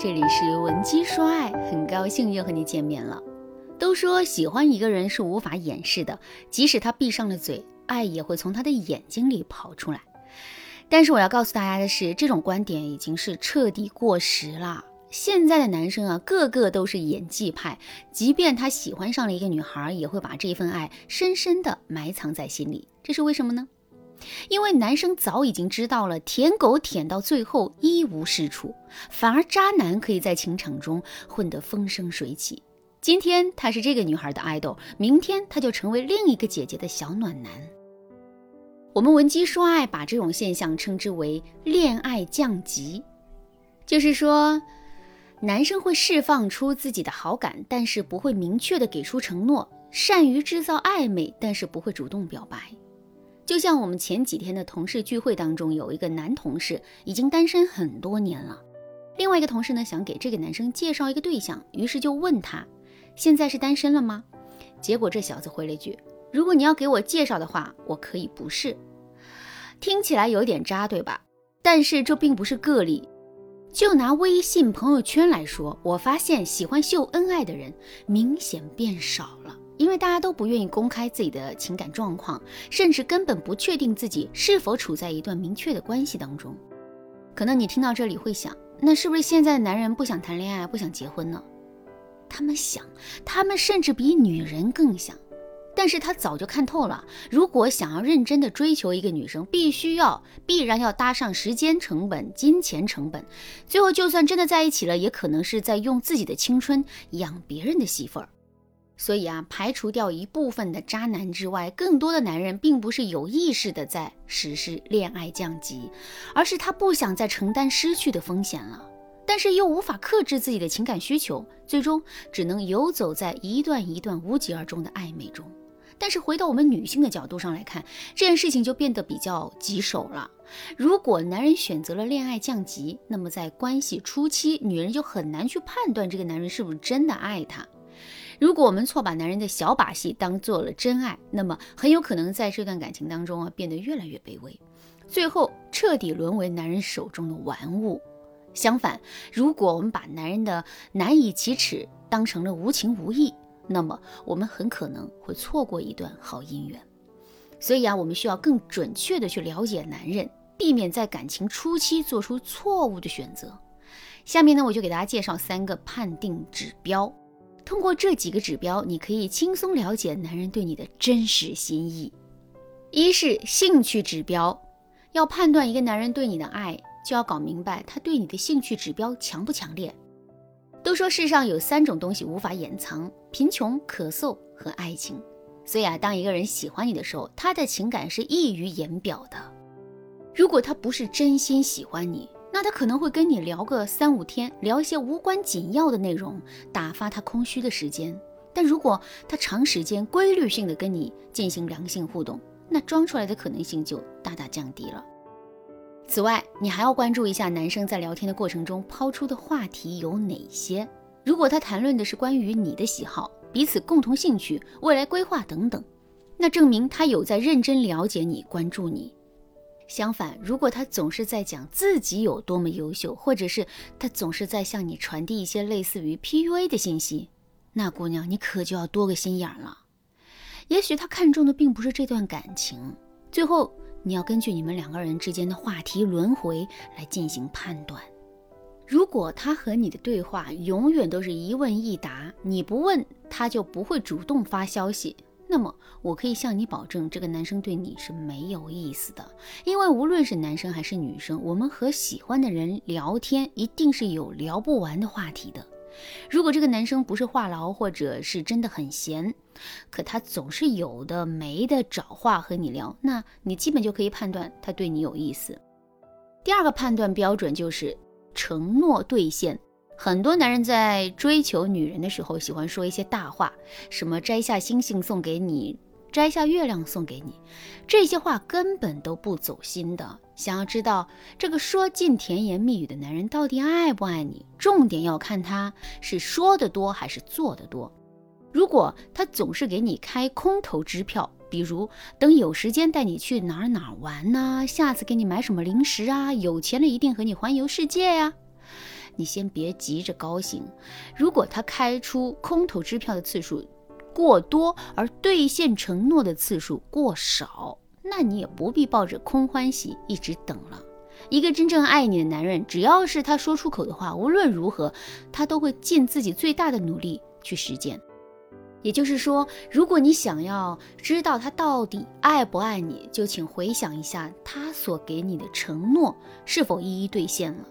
这里是文姬说爱，很高兴又和你见面了。都说喜欢一个人是无法掩饰的，即使他闭上了嘴，爱也会从他的眼睛里跑出来。但是我要告诉大家的是，这种观点已经是彻底过时了。现在的男生啊，个个都是演技派，即便他喜欢上了一个女孩，也会把这份爱深深的埋藏在心里。这是为什么呢？因为男生早已经知道了，舔狗舔到最后一无是处，反而渣男可以在情场中混得风生水起。今天他是这个女孩的爱豆，明天他就成为另一个姐姐的小暖男。我们文姬说爱，把这种现象称之为恋爱降级，就是说，男生会释放出自己的好感，但是不会明确的给出承诺，善于制造暧昧，但是不会主动表白。就像我们前几天的同事聚会当中，有一个男同事已经单身很多年了，另外一个同事呢想给这个男生介绍一个对象，于是就问他，现在是单身了吗？结果这小子回了一句，如果你要给我介绍的话，我可以不是。听起来有点渣，对吧？但是这并不是个例。就拿微信朋友圈来说，我发现喜欢秀恩爱的人明显变少了。因为大家都不愿意公开自己的情感状况，甚至根本不确定自己是否处在一段明确的关系当中。可能你听到这里会想，那是不是现在的男人不想谈恋爱，不想结婚呢？他们想，他们甚至比女人更想。但是他早就看透了，如果想要认真的追求一个女生，必须要必然要搭上时间成本、金钱成本，最后就算真的在一起了，也可能是在用自己的青春养别人的媳妇儿。所以啊，排除掉一部分的渣男之外，更多的男人并不是有意识的在实施恋爱降级，而是他不想再承担失去的风险了，但是又无法克制自己的情感需求，最终只能游走在一段一段无疾而终的暧昧中。但是回到我们女性的角度上来看，这件事情就变得比较棘手了。如果男人选择了恋爱降级，那么在关系初期，女人就很难去判断这个男人是不是真的爱她。如果我们错把男人的小把戏当做了真爱，那么很有可能在这段感情当中啊变得越来越卑微，最后彻底沦为男人手中的玩物。相反，如果我们把男人的难以启齿当成了无情无义，那么我们很可能会错过一段好姻缘。所以啊，我们需要更准确的去了解男人，避免在感情初期做出错误的选择。下面呢，我就给大家介绍三个判定指标。通过这几个指标，你可以轻松了解男人对你的真实心意。一是兴趣指标，要判断一个男人对你的爱，就要搞明白他对你的兴趣指标强不强烈。都说世上有三种东西无法掩藏：贫穷、咳嗽和爱情。所以啊，当一个人喜欢你的时候，他的情感是溢于言表的。如果他不是真心喜欢你，那他可能会跟你聊个三五天，聊一些无关紧要的内容，打发他空虚的时间。但如果他长时间规律性的跟你进行良性互动，那装出来的可能性就大大降低了。此外，你还要关注一下男生在聊天的过程中抛出的话题有哪些。如果他谈论的是关于你的喜好、彼此共同兴趣、未来规划等等，那证明他有在认真了解你、关注你。相反，如果他总是在讲自己有多么优秀，或者是他总是在向你传递一些类似于 PUA 的信息，那姑娘你可就要多个心眼了。也许他看中的并不是这段感情，最后你要根据你们两个人之间的话题轮回来进行判断。如果他和你的对话永远都是一问一答，你不问他就不会主动发消息。那么，我可以向你保证，这个男生对你是没有意思的，因为无论是男生还是女生，我们和喜欢的人聊天，一定是有聊不完的话题的。如果这个男生不是话痨，或者是真的很闲，可他总是有的没的找话和你聊，那你基本就可以判断他对你有意思。第二个判断标准就是承诺兑现。很多男人在追求女人的时候，喜欢说一些大话，什么摘下星星送给你，摘下月亮送给你，这些话根本都不走心的。想要知道这个说尽甜言蜜语的男人到底爱不爱你，重点要看他是说的多还是做的多。如果他总是给你开空头支票，比如等有时间带你去哪儿哪儿玩呐，下次给你买什么零食啊，有钱了一定和你环游世界呀。你先别急着高兴。如果他开出空头支票的次数过多，而兑现承诺的次数过少，那你也不必抱着空欢喜一直等了。一个真正爱你的男人，只要是他说出口的话，无论如何，他都会尽自己最大的努力去实践。也就是说，如果你想要知道他到底爱不爱你，就请回想一下他所给你的承诺是否一一兑现了。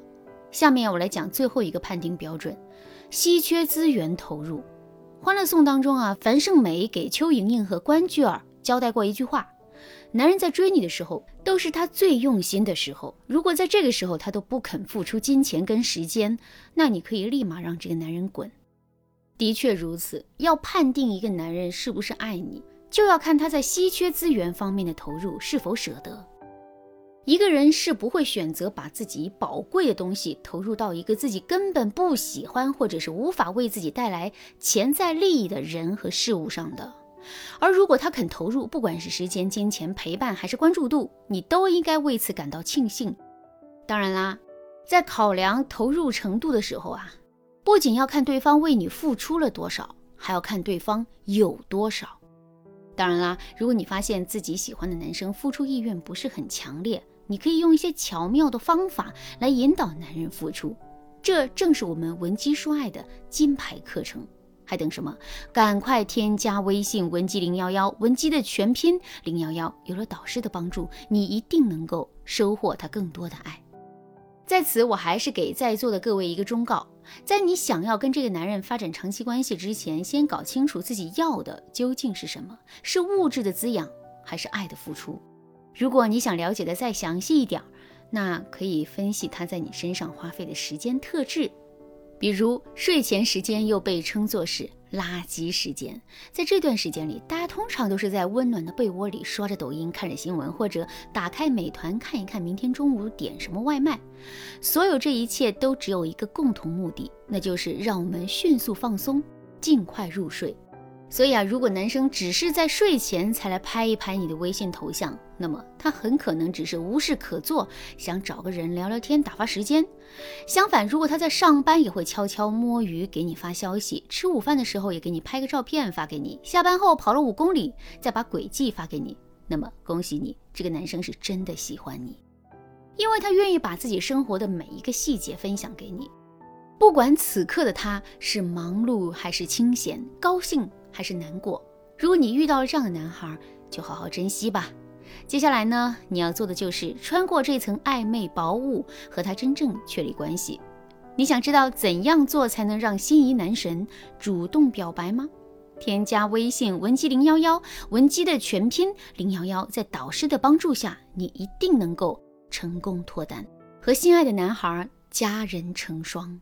下面我来讲最后一个判定标准：稀缺资源投入。《欢乐颂》当中啊，樊胜美给邱莹莹和关雎尔交代过一句话。男人在追你的时候，都是他最用心的时候。如果在这个时候他都不肯付出金钱跟时间，那你可以立马让这个男人滚。的确如此，要判定一个男人是不是爱你，就要看他在稀缺资源方面的投入是否舍得。一个人是不会选择把自己宝贵的东西投入到一个自己根本不喜欢或者是无法为自己带来潜在利益的人和事物上的。而如果他肯投入，不管是时间、金钱、陪伴还是关注度，你都应该为此感到庆幸。当然啦，在考量投入程度的时候啊，不仅要看对方为你付出了多少，还要看对方有多少。当然啦，如果你发现自己喜欢的男生付出意愿不是很强烈，你可以用一些巧妙的方法来引导男人付出。这正是我们文姬说爱的金牌课程。还等什么？赶快添加微信文姬零幺幺，文姬的全拼零幺幺。有了导师的帮助，你一定能够收获他更多的爱。在此，我还是给在座的各位一个忠告：在你想要跟这个男人发展长期关系之前，先搞清楚自己要的究竟是什么，是物质的滋养，还是爱的付出。如果你想了解的再详细一点，那可以分析他在你身上花费的时间特质。比如睡前时间又被称作是垃圾时间，在这段时间里，大家通常都是在温暖的被窝里刷着抖音、看着新闻，或者打开美团看一看明天中午点什么外卖。所有这一切都只有一个共同目的，那就是让我们迅速放松，尽快入睡。所以啊，如果男生只是在睡前才来拍一拍你的微信头像，那么他很可能只是无事可做，想找个人聊聊天打发时间。相反，如果他在上班，也会悄悄摸鱼给你发消息；吃午饭的时候也给你拍个照片发给你；下班后跑了五公里，再把轨迹发给你。那么恭喜你，这个男生是真的喜欢你，因为他愿意把自己生活的每一个细节分享给你，不管此刻的他是忙碌还是清闲，高兴。还是难过。如果你遇到了这样的男孩，就好好珍惜吧。接下来呢，你要做的就是穿过这层暧昧薄雾，和他真正确立关系。你想知道怎样做才能让心仪男神主动表白吗？添加微信文姬零幺幺，文姬的全拼零幺幺，在导师的帮助下，你一定能够成功脱单，和心爱的男孩佳人成双。